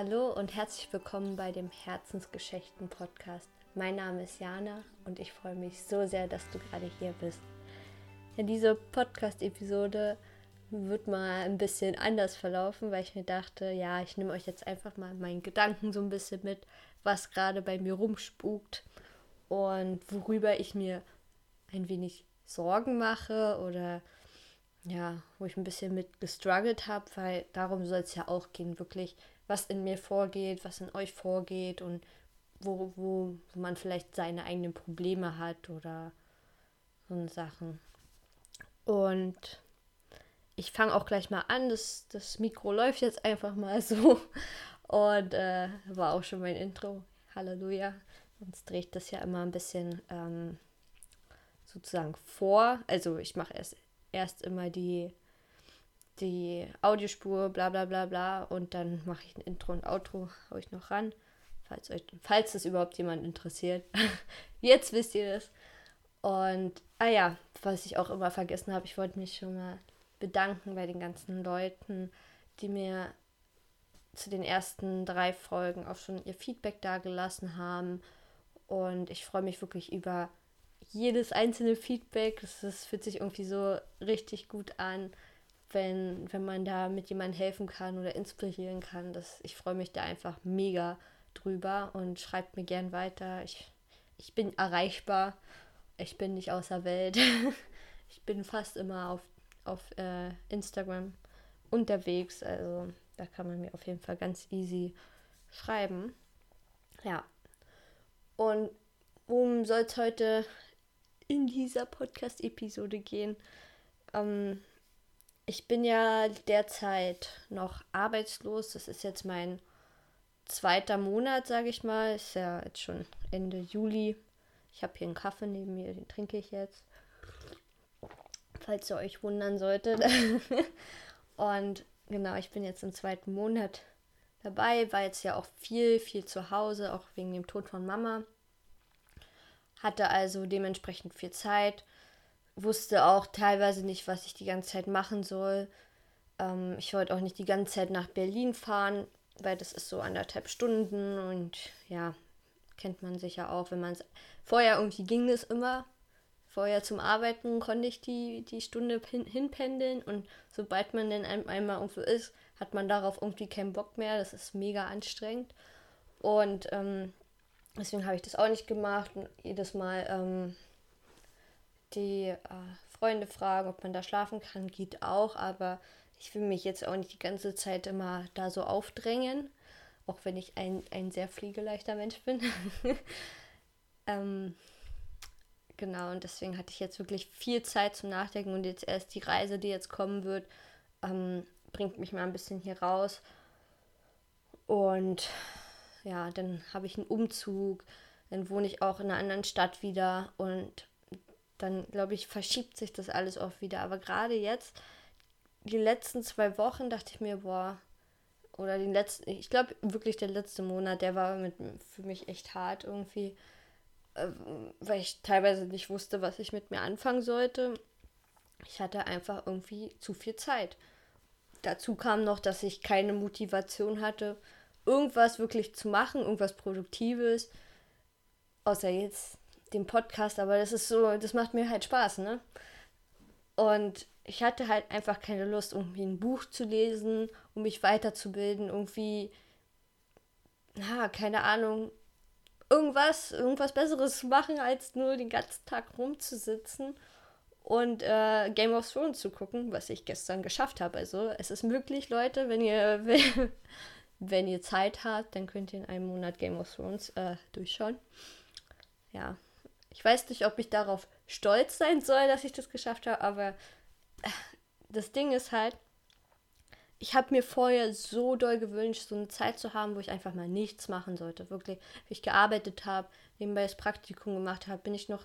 Hallo und herzlich willkommen bei dem Herzensgeschichten Podcast. Mein Name ist Jana und ich freue mich so sehr, dass du gerade hier bist. Ja, diese Podcast-Episode wird mal ein bisschen anders verlaufen, weil ich mir dachte, ja, ich nehme euch jetzt einfach mal meinen Gedanken so ein bisschen mit, was gerade bei mir rumspukt und worüber ich mir ein wenig Sorgen mache oder ja, wo ich ein bisschen mit gestruggelt habe, weil darum soll es ja auch gehen, wirklich, was in mir vorgeht, was in euch vorgeht und wo, wo man vielleicht seine eigenen Probleme hat oder so Sachen. Und ich fange auch gleich mal an. Das, das Mikro läuft jetzt einfach mal so. Und äh, war auch schon mein Intro. Halleluja. Sonst drehe ich das ja immer ein bisschen ähm, sozusagen vor. Also ich mache erst, erst immer die, die Audiospur, bla bla bla bla. Und dann mache ich ein Intro und Outro, haue ich noch ran. Falls, euch, falls das überhaupt jemand interessiert. Jetzt wisst ihr das. Und, ah ja, was ich auch immer vergessen habe, ich wollte mich schon mal bedanken bei den ganzen Leuten, die mir zu den ersten drei Folgen auch schon ihr Feedback dagelassen haben. Und ich freue mich wirklich über jedes einzelne Feedback. Das, das fühlt sich irgendwie so richtig gut an, wenn, wenn man da mit jemandem helfen kann oder inspirieren kann. Das, ich freue mich da einfach mega drüber und schreibt mir gern weiter. Ich, ich bin erreichbar. Ich bin nicht außer Welt. ich bin fast immer auf auf äh, Instagram unterwegs. Also da kann man mir auf jeden Fall ganz easy schreiben. Ja. Und worum soll es heute in dieser Podcast-Episode gehen? Ähm, ich bin ja derzeit noch arbeitslos. Das ist jetzt mein zweiter Monat, sage ich mal. Ist ja jetzt schon Ende Juli. Ich habe hier einen Kaffee neben mir, den trinke ich jetzt falls ihr euch wundern solltet. und genau, ich bin jetzt im zweiten Monat dabei, war jetzt ja auch viel, viel zu Hause, auch wegen dem Tod von Mama. Hatte also dementsprechend viel Zeit, wusste auch teilweise nicht, was ich die ganze Zeit machen soll. Ähm, ich wollte auch nicht die ganze Zeit nach Berlin fahren, weil das ist so anderthalb Stunden und ja, kennt man sicher auch, wenn man es. Vorher irgendwie ging es immer, vorher zum Arbeiten konnte ich die, die Stunde hin, hinpendeln und sobald man dann einmal irgendwo ist, hat man darauf irgendwie keinen Bock mehr. Das ist mega anstrengend. Und ähm, deswegen habe ich das auch nicht gemacht und jedes Mal ähm, die äh, Freunde fragen, ob man da schlafen kann, geht auch, aber ich will mich jetzt auch nicht die ganze Zeit immer da so aufdrängen, auch wenn ich ein, ein sehr fliegeleichter Mensch bin. ähm, Genau, und deswegen hatte ich jetzt wirklich viel Zeit zum Nachdenken und jetzt erst die Reise, die jetzt kommen wird, ähm, bringt mich mal ein bisschen hier raus. Und ja, dann habe ich einen Umzug, dann wohne ich auch in einer anderen Stadt wieder und dann, glaube ich, verschiebt sich das alles auch wieder. Aber gerade jetzt, die letzten zwei Wochen, dachte ich mir, boah, oder den letzten, ich glaube wirklich der letzte Monat, der war mit, für mich echt hart irgendwie äh, weil ich teilweise nicht wusste, was ich mit mir anfangen sollte. Ich hatte einfach irgendwie zu viel Zeit. Dazu kam noch, dass ich keine Motivation hatte, irgendwas wirklich zu machen, irgendwas Produktives. Außer jetzt den Podcast, aber das ist so, das macht mir halt Spaß, ne? Und ich hatte halt einfach keine Lust, irgendwie ein Buch zu lesen, um mich weiterzubilden, irgendwie, na, keine Ahnung, irgendwas, irgendwas Besseres machen, als nur den ganzen Tag rumzusitzen und äh, Game of Thrones zu gucken, was ich gestern geschafft habe. Also es ist möglich, Leute, wenn ihr, wenn ihr Zeit habt, dann könnt ihr in einem Monat Game of Thrones äh, durchschauen. Ja, ich weiß nicht, ob ich darauf stolz sein soll, dass ich das geschafft habe, aber äh, das Ding ist halt, ich habe mir vorher so doll gewünscht, so eine Zeit zu haben, wo ich einfach mal nichts machen sollte. Wirklich, wie ich gearbeitet habe, nebenbei das Praktikum gemacht habe, bin ich noch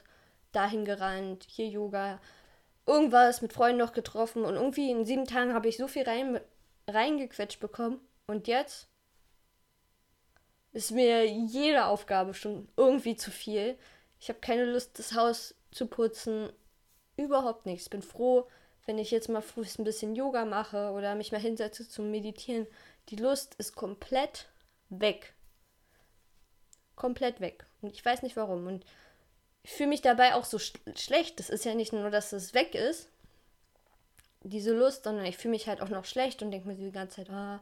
dahin gerannt, hier Yoga, irgendwas mit Freunden noch getroffen und irgendwie in sieben Tagen habe ich so viel rein, reingequetscht bekommen. Und jetzt ist mir jede Aufgabe schon irgendwie zu viel. Ich habe keine Lust, das Haus zu putzen. Überhaupt nichts. Ich bin froh, wenn ich jetzt mal früh ein bisschen Yoga mache oder mich mal hinsetze zum Meditieren, die Lust ist komplett weg. Komplett weg. Und ich weiß nicht warum. Und ich fühle mich dabei auch so sch schlecht. Das ist ja nicht nur, dass es weg ist, diese Lust, sondern ich fühle mich halt auch noch schlecht und denke mir die ganze Zeit, ah,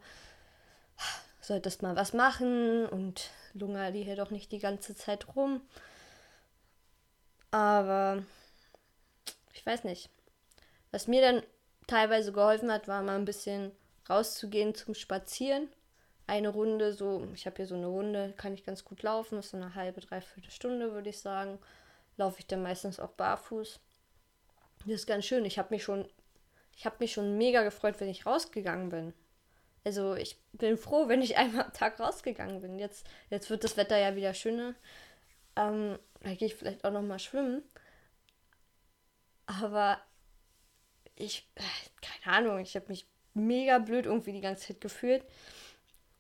solltest mal was machen und lunger die hier doch nicht die ganze Zeit rum. Aber ich weiß nicht. Was mir dann teilweise geholfen hat, war mal ein bisschen rauszugehen zum Spazieren. Eine Runde, so, ich habe hier so eine Runde, kann ich ganz gut laufen, ist so eine halbe, dreiviertel Stunde, würde ich sagen. Laufe ich dann meistens auch barfuß. Das ist ganz schön. Ich habe mich schon ich habe mich schon mega gefreut, wenn ich rausgegangen bin. Also ich bin froh, wenn ich einmal am Tag rausgegangen bin. Jetzt, jetzt wird das Wetter ja wieder schöner. Ähm, da gehe ich vielleicht auch noch mal schwimmen. Aber ich, äh, keine Ahnung, ich habe mich mega blöd irgendwie die ganze Zeit gefühlt.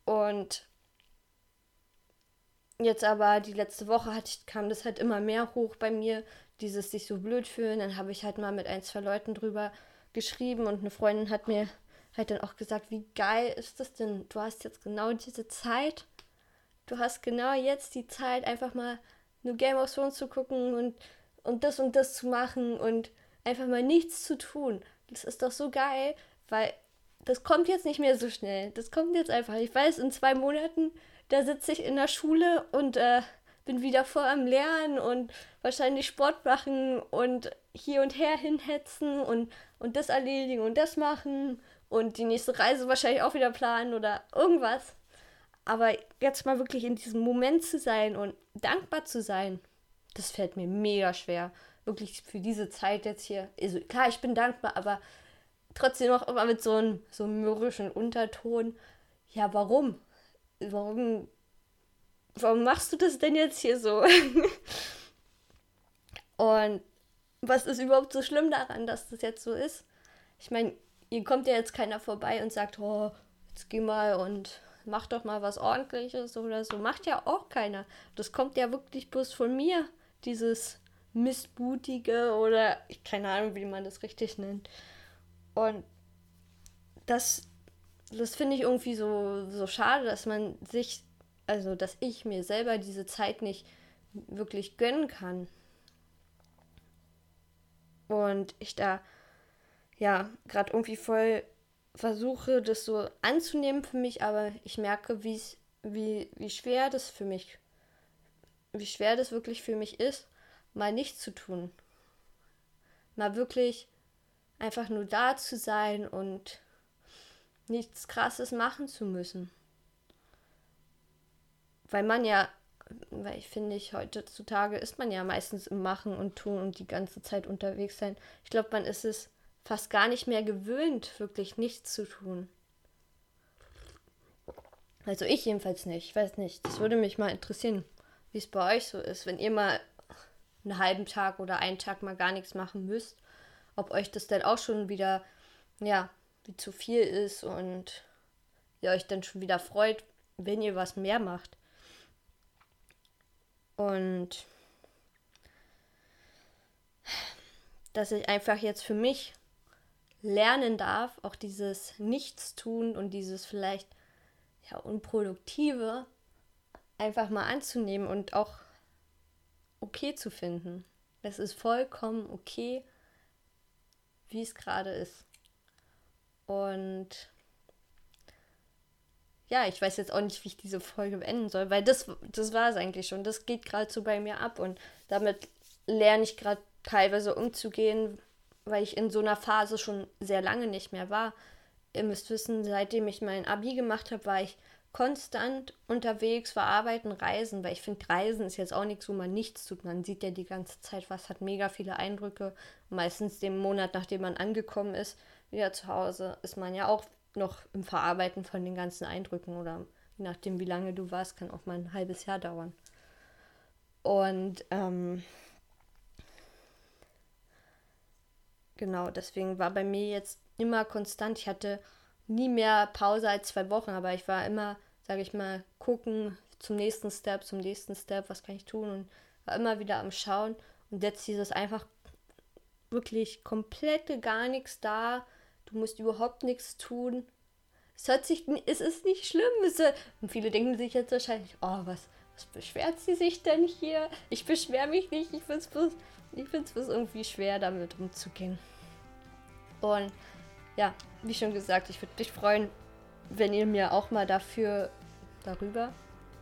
Und jetzt aber die letzte Woche hatte kam das halt immer mehr hoch bei mir, dieses sich so blöd fühlen. Dann habe ich halt mal mit ein, zwei Leuten drüber geschrieben und eine Freundin hat mir halt dann auch gesagt, wie geil ist das denn? Du hast jetzt genau diese Zeit. Du hast genau jetzt die Zeit, einfach mal nur Game of Thrones zu gucken und, und das und das zu machen und einfach mal nichts zu tun. Das ist doch so geil, weil das kommt jetzt nicht mehr so schnell. Das kommt jetzt einfach. Ich weiß, in zwei Monaten, da sitze ich in der Schule und äh, bin wieder voll am Lernen und wahrscheinlich Sport machen und hier und her hinhetzen und, und das erledigen und das machen und die nächste Reise wahrscheinlich auch wieder planen oder irgendwas. Aber jetzt mal wirklich in diesem Moment zu sein und dankbar zu sein, das fällt mir mega schwer. Wirklich für diese Zeit jetzt hier. Also klar, ich bin dankbar, aber trotzdem auch immer mit so einem, so mürrischen Unterton. Ja, warum? Warum warum machst du das denn jetzt hier so? und was ist überhaupt so schlimm daran, dass das jetzt so ist? Ich meine, hier kommt ja jetzt keiner vorbei und sagt, oh, jetzt geh mal und mach doch mal was ordentliches oder so. Macht ja auch keiner. Das kommt ja wirklich bloß von mir, dieses Missmutige oder keine Ahnung, wie man das richtig nennt. Und das, das finde ich irgendwie so, so schade, dass man sich also dass ich mir selber diese Zeit nicht wirklich gönnen kann. Und ich da ja gerade irgendwie voll versuche, das so anzunehmen für mich, aber ich merke, wie, wie schwer das für mich, wie schwer das wirklich für mich ist, mal nichts zu tun. Mal wirklich einfach nur da zu sein und nichts Krasses machen zu müssen weil man ja, weil ich finde, ich heutzutage ist man ja meistens im Machen und Tun und die ganze Zeit unterwegs sein. Ich glaube, man ist es fast gar nicht mehr gewöhnt, wirklich nichts zu tun. Also ich jedenfalls nicht. Ich weiß nicht. Das würde mich mal interessieren, wie es bei euch so ist, wenn ihr mal einen halben Tag oder einen Tag mal gar nichts machen müsst, ob euch das dann auch schon wieder, ja, wie zu viel ist und ihr euch dann schon wieder freut, wenn ihr was mehr macht. Und dass ich einfach jetzt für mich lernen darf, auch dieses Nichtstun und dieses vielleicht ja, Unproduktive einfach mal anzunehmen und auch okay zu finden. Es ist vollkommen okay, wie es gerade ist. Und ja, ich weiß jetzt auch nicht, wie ich diese Folge beenden soll, weil das, das war es eigentlich schon. Das geht gerade so bei mir ab und damit lerne ich gerade teilweise umzugehen, weil ich in so einer Phase schon sehr lange nicht mehr war. Ihr müsst wissen, seitdem ich mein Abi gemacht habe, war ich konstant unterwegs, war arbeiten, reisen, weil ich finde, Reisen ist jetzt auch nichts, wo man nichts tut. Man sieht ja die ganze Zeit was, hat mega viele Eindrücke. Meistens den Monat, nachdem man angekommen ist, wieder zu Hause, ist man ja auch noch im Verarbeiten von den ganzen Eindrücken oder je nachdem, wie lange du warst, kann auch mal ein halbes Jahr dauern. Und ähm, genau, deswegen war bei mir jetzt immer konstant. Ich hatte nie mehr Pause als zwei Wochen, aber ich war immer, sage ich mal, gucken zum nächsten Step, zum nächsten Step, was kann ich tun und war immer wieder am Schauen. Und jetzt dieses einfach wirklich komplette gar nichts da, du musst überhaupt nichts tun, Es hört sich, es ist nicht schlimm. Es, und viele denken sich jetzt wahrscheinlich, oh, was, was beschwert sie sich denn hier? Ich beschwere mich nicht. Ich finde es ich find's irgendwie schwer, damit umzugehen. Und ja, wie schon gesagt, ich würde mich freuen, wenn ihr mir auch mal dafür, darüber,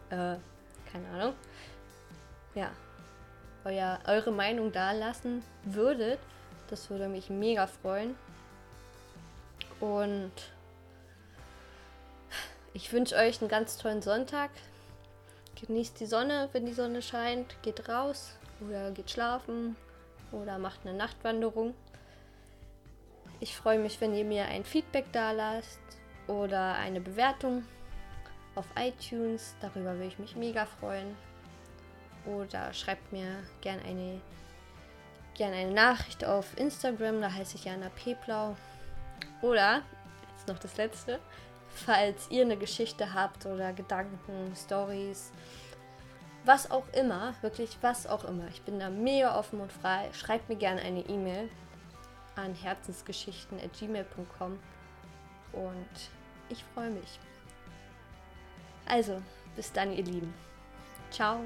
äh, keine Ahnung, ja, euer, eure Meinung da lassen würdet. Das würde mich mega freuen. Und ich wünsche euch einen ganz tollen Sonntag. Genießt die Sonne, wenn die Sonne scheint. Geht raus oder geht schlafen oder macht eine Nachtwanderung. Ich freue mich, wenn ihr mir ein Feedback da lasst oder eine Bewertung auf iTunes. Darüber würde ich mich mega freuen. Oder schreibt mir gerne eine, gern eine Nachricht auf Instagram, da heiße ich Jana Peblau. Oder, jetzt noch das letzte, falls ihr eine Geschichte habt oder Gedanken, Stories, was auch immer, wirklich was auch immer. Ich bin da mega offen und frei. Schreibt mir gerne eine E-Mail an herzensgeschichten.gmail.com und ich freue mich. Also, bis dann, ihr Lieben. Ciao.